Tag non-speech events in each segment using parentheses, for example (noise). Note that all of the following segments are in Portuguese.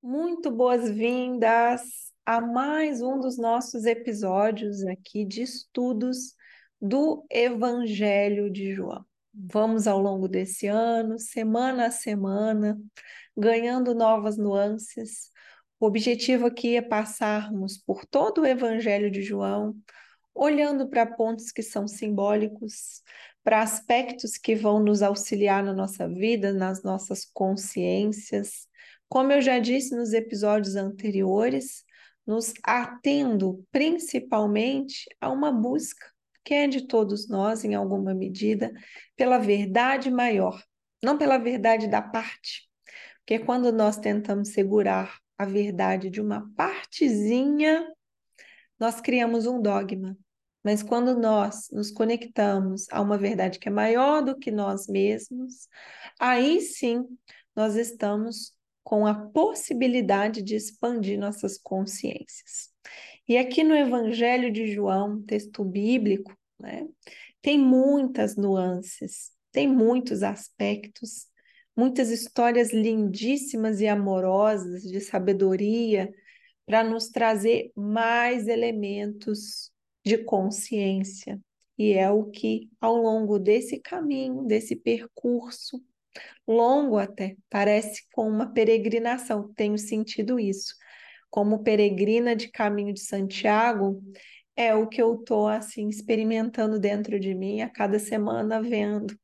Muito boas-vindas a mais um dos nossos episódios aqui de estudos do Evangelho de João. Vamos ao longo desse ano, semana a semana, ganhando novas nuances. O objetivo aqui é passarmos por todo o Evangelho de João, olhando para pontos que são simbólicos, para aspectos que vão nos auxiliar na nossa vida, nas nossas consciências. Como eu já disse nos episódios anteriores, nos atendo principalmente a uma busca que é de todos nós, em alguma medida, pela verdade maior, não pela verdade da parte. Porque quando nós tentamos segurar a verdade de uma partezinha, nós criamos um dogma. Mas quando nós nos conectamos a uma verdade que é maior do que nós mesmos, aí sim nós estamos com a possibilidade de expandir nossas consciências. E aqui no Evangelho de João, texto bíblico, né, tem muitas nuances, tem muitos aspectos, muitas histórias lindíssimas e amorosas de sabedoria para nos trazer mais elementos de consciência. E é o que, ao longo desse caminho, desse percurso, longo até, parece com uma peregrinação, tenho sentido isso. Como peregrina de caminho de Santiago, é o que eu estou assim experimentando dentro de mim a cada semana vendo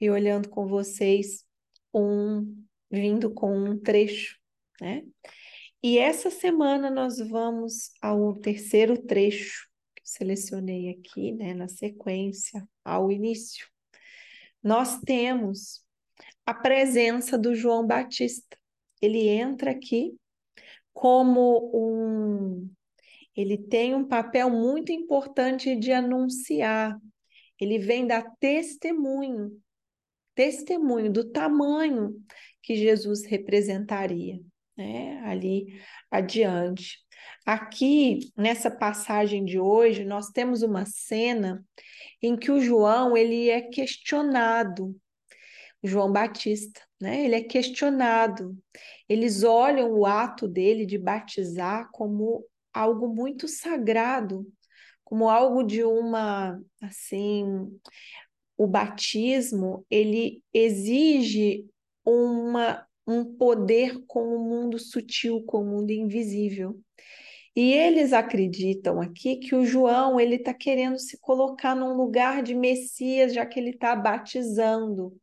e olhando com vocês um vindo com um trecho, né? E essa semana nós vamos ao terceiro trecho que selecionei aqui, né, na sequência, ao início. Nós temos a presença do João Batista. Ele entra aqui como um. Ele tem um papel muito importante de anunciar. Ele vem dar testemunho, testemunho do tamanho que Jesus representaria, né? Ali adiante. Aqui, nessa passagem de hoje, nós temos uma cena em que o João ele é questionado João Batista, né? Ele é questionado. Eles olham o ato dele de batizar como algo muito sagrado, como algo de uma assim, o batismo, ele exige uma um poder com o mundo sutil, com o mundo invisível. E eles acreditam aqui que o João ele está querendo se colocar num lugar de Messias, já que ele está batizando.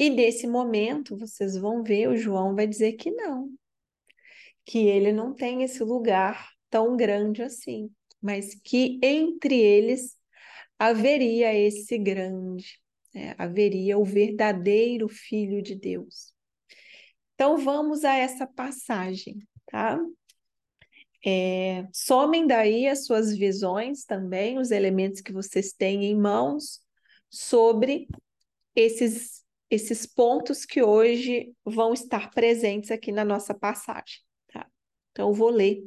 E nesse momento, vocês vão ver, o João vai dizer que não, que ele não tem esse lugar tão grande assim, mas que entre eles haveria esse grande, né? haveria o verdadeiro Filho de Deus. Então vamos a essa passagem, tá? É, somem daí as suas visões também, os elementos que vocês têm em mãos sobre esses esses pontos que hoje vão estar presentes aqui na nossa passagem. Tá? Então, vou ler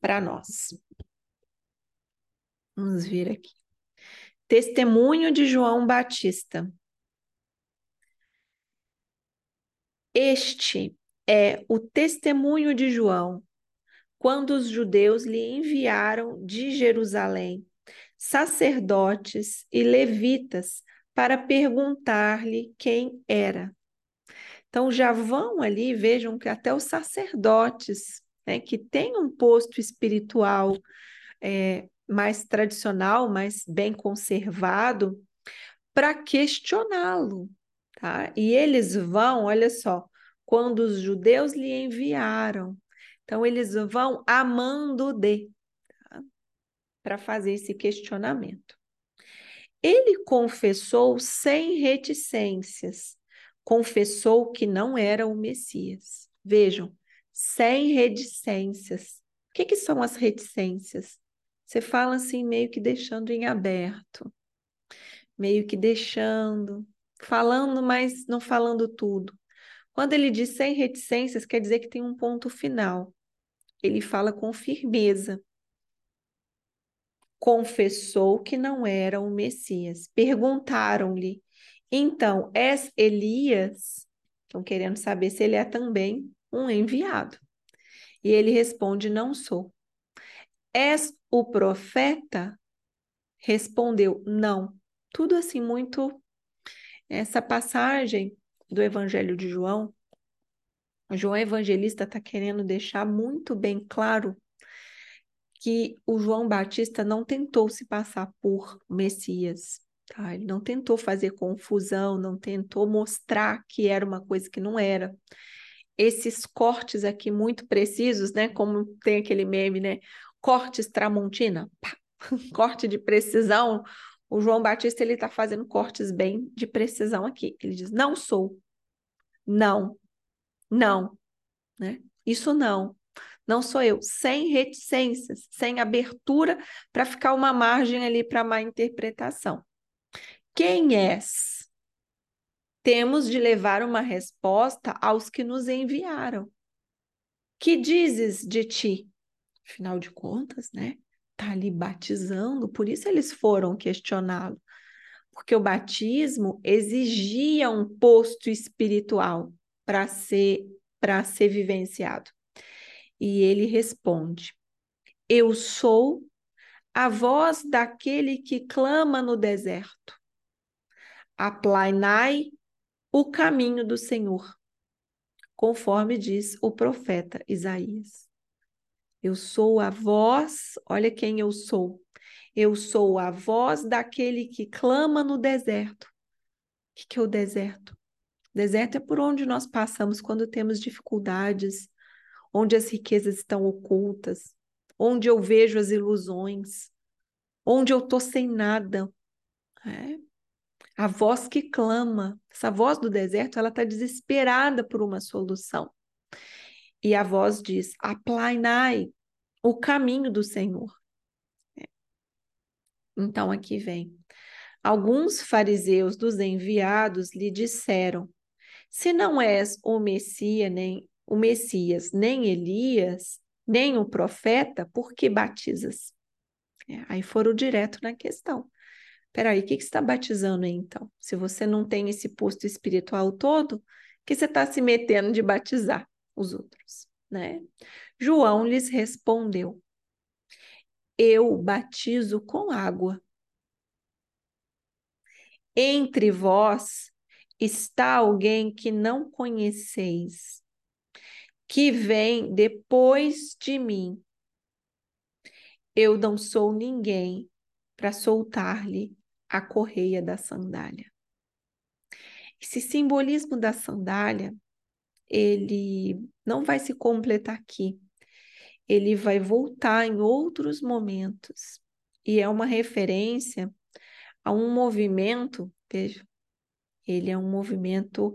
para nós. Vamos ver aqui. Testemunho de João Batista. Este é o testemunho de João, quando os judeus lhe enviaram de Jerusalém sacerdotes e levitas para perguntar-lhe quem era. Então já vão ali, vejam que até os sacerdotes, né, que têm um posto espiritual é, mais tradicional, mais bem conservado, para questioná-lo. Tá? E eles vão, olha só, quando os judeus lhe enviaram. Então, eles vão amando de, tá? para fazer esse questionamento. Ele confessou sem reticências, confessou que não era o Messias. Vejam, sem reticências. O que, que são as reticências? Você fala assim, meio que deixando em aberto, meio que deixando, falando, mas não falando tudo. Quando ele diz sem reticências, quer dizer que tem um ponto final. Ele fala com firmeza confessou que não era o Messias. Perguntaram-lhe: Então, és Elias? Estão querendo saber se ele é também um enviado. E ele responde: Não sou. És o profeta? Respondeu: Não. Tudo assim, muito. Essa passagem do Evangelho de João, João Evangelista está querendo deixar muito bem claro que o João Batista não tentou se passar por Messias. Tá? Ele não tentou fazer confusão, não tentou mostrar que era uma coisa que não era. Esses cortes aqui muito precisos, né? Como tem aquele meme, né? Cortes Tramontina, pá, (laughs) corte de precisão. O João Batista ele está fazendo cortes bem de precisão aqui. Ele diz: não sou, não, não, né? Isso não, não sou eu, sem reticências, sem abertura para ficar uma margem ali para má interpretação. Quem és? Temos de levar uma resposta aos que nos enviaram. Que dizes de ti? Afinal de contas, né? Tá ali batizando, por isso eles foram questioná-lo. Porque o batismo exigia um posto espiritual para ser para ser vivenciado. E ele responde: Eu sou a voz daquele que clama no deserto. Aplainai o caminho do Senhor, conforme diz o profeta Isaías. Eu sou a voz, olha quem eu sou. Eu sou a voz daquele que clama no deserto. O que, que é o deserto? Deserto é por onde nós passamos quando temos dificuldades, onde as riquezas estão ocultas, onde eu vejo as ilusões, onde eu estou sem nada. É. A voz que clama, essa voz do deserto, ela está desesperada por uma solução. E a voz diz: aplainai o caminho do Senhor. É. Então aqui vem. Alguns fariseus dos enviados lhe disseram: Se não és o Messias, nem o Messias, nem Elias, nem o profeta, por que batizas? É, aí foram direto na questão. Peraí, o que, que você está batizando aí então? Se você não tem esse posto espiritual todo, que você está se metendo de batizar os outros, né? João lhes respondeu: Eu batizo com água. Entre vós está alguém que não conheceis, que vem depois de mim. Eu não sou ninguém para soltar-lhe a correia da sandália. Esse simbolismo da sandália, ele não vai se completar aqui. Ele vai voltar em outros momentos. E é uma referência a um movimento, veja, ele é um movimento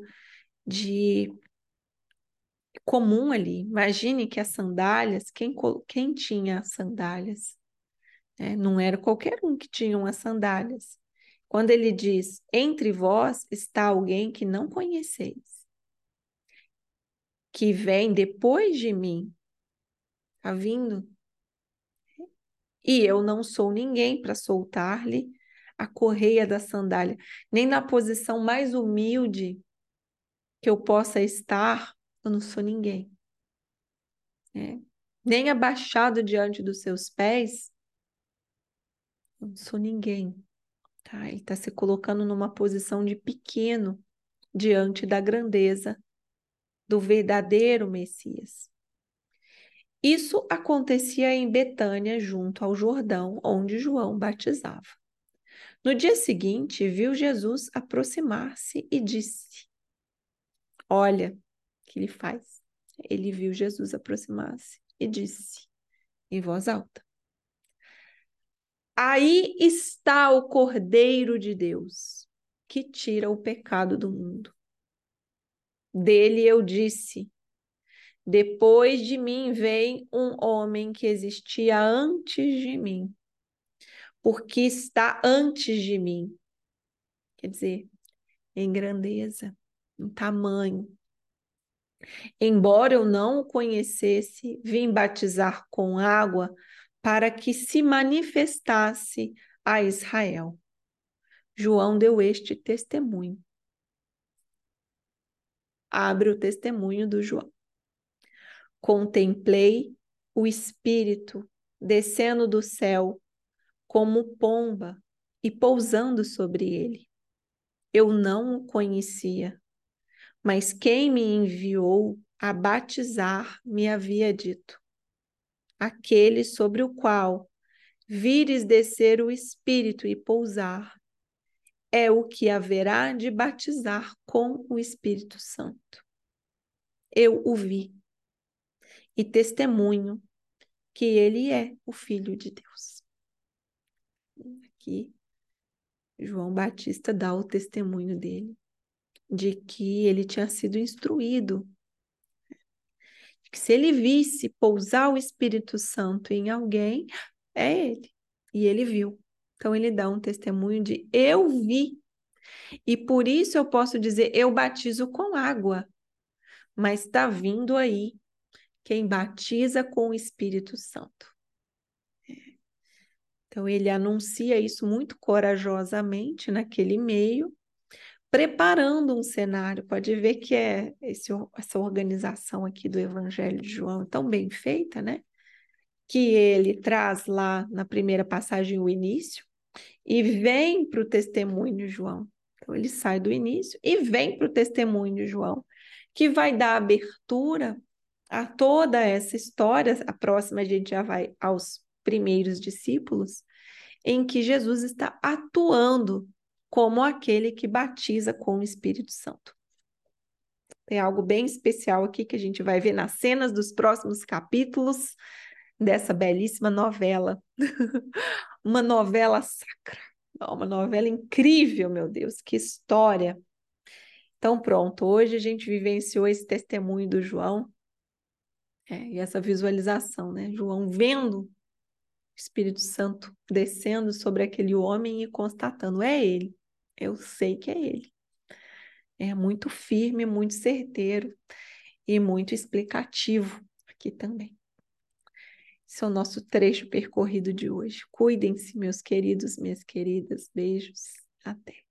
de comum ali. Imagine que as sandálias, quem, quem tinha sandálias? É, não era qualquer um que tinha umas sandálias. Quando ele diz: Entre vós está alguém que não conheceis, que vem depois de mim. Está vindo? E eu não sou ninguém para soltar-lhe a correia da sandália, nem na posição mais humilde que eu possa estar, eu não sou ninguém. É. Nem abaixado diante dos seus pés, eu não sou ninguém. Tá? Ele está se colocando numa posição de pequeno diante da grandeza do verdadeiro Messias. Isso acontecia em Betânia, junto ao Jordão, onde João batizava. No dia seguinte, viu Jesus aproximar-se e disse: Olha, que ele faz? Ele viu Jesus aproximar-se e disse, em voz alta: Aí está o Cordeiro de Deus, que tira o pecado do mundo. Dele eu disse: Depois de mim vem um homem que existia antes de mim, porque está antes de mim. Quer dizer, em grandeza, em tamanho. Embora eu não o conhecesse, vim batizar com água para que se manifestasse a Israel. João deu este testemunho. Abre o testemunho do João. contemplei o Espírito descendo do céu como pomba e pousando sobre ele. Eu não o conhecia, mas quem me enviou a batizar me havia dito: aquele sobre o qual vires descer o Espírito e pousar, é o que haverá de batizar com o Espírito Santo. Eu o vi e testemunho que ele é o Filho de Deus. Aqui, João Batista dá o testemunho dele, de que ele tinha sido instruído, que se ele visse pousar o Espírito Santo em alguém, é ele. E ele viu. Então ele dá um testemunho de eu vi. E por isso eu posso dizer eu batizo com água. Mas está vindo aí quem batiza com o Espírito Santo. Então ele anuncia isso muito corajosamente naquele meio, preparando um cenário. Pode ver que é esse, essa organização aqui do Evangelho de João tão bem feita, né? que ele traz lá na primeira passagem o início e vem para o testemunho de João. Então ele sai do início e vem para o testemunho de João, que vai dar abertura a toda essa história. A próxima a gente já vai aos primeiros discípulos, em que Jesus está atuando como aquele que batiza com o Espírito Santo. Tem algo bem especial aqui que a gente vai ver nas cenas dos próximos capítulos dessa belíssima novela. (laughs) uma novela sacra, uma novela incrível, meu Deus, que história. Então, pronto, hoje a gente vivenciou esse testemunho do João é, e essa visualização, né? João vendo o Espírito Santo descendo sobre aquele homem e constatando: é ele, eu sei que é ele. É muito firme, muito certeiro e muito explicativo aqui também. Esse é o nosso trecho percorrido de hoje. Cuidem-se, meus queridos, minhas queridas. Beijos. Até.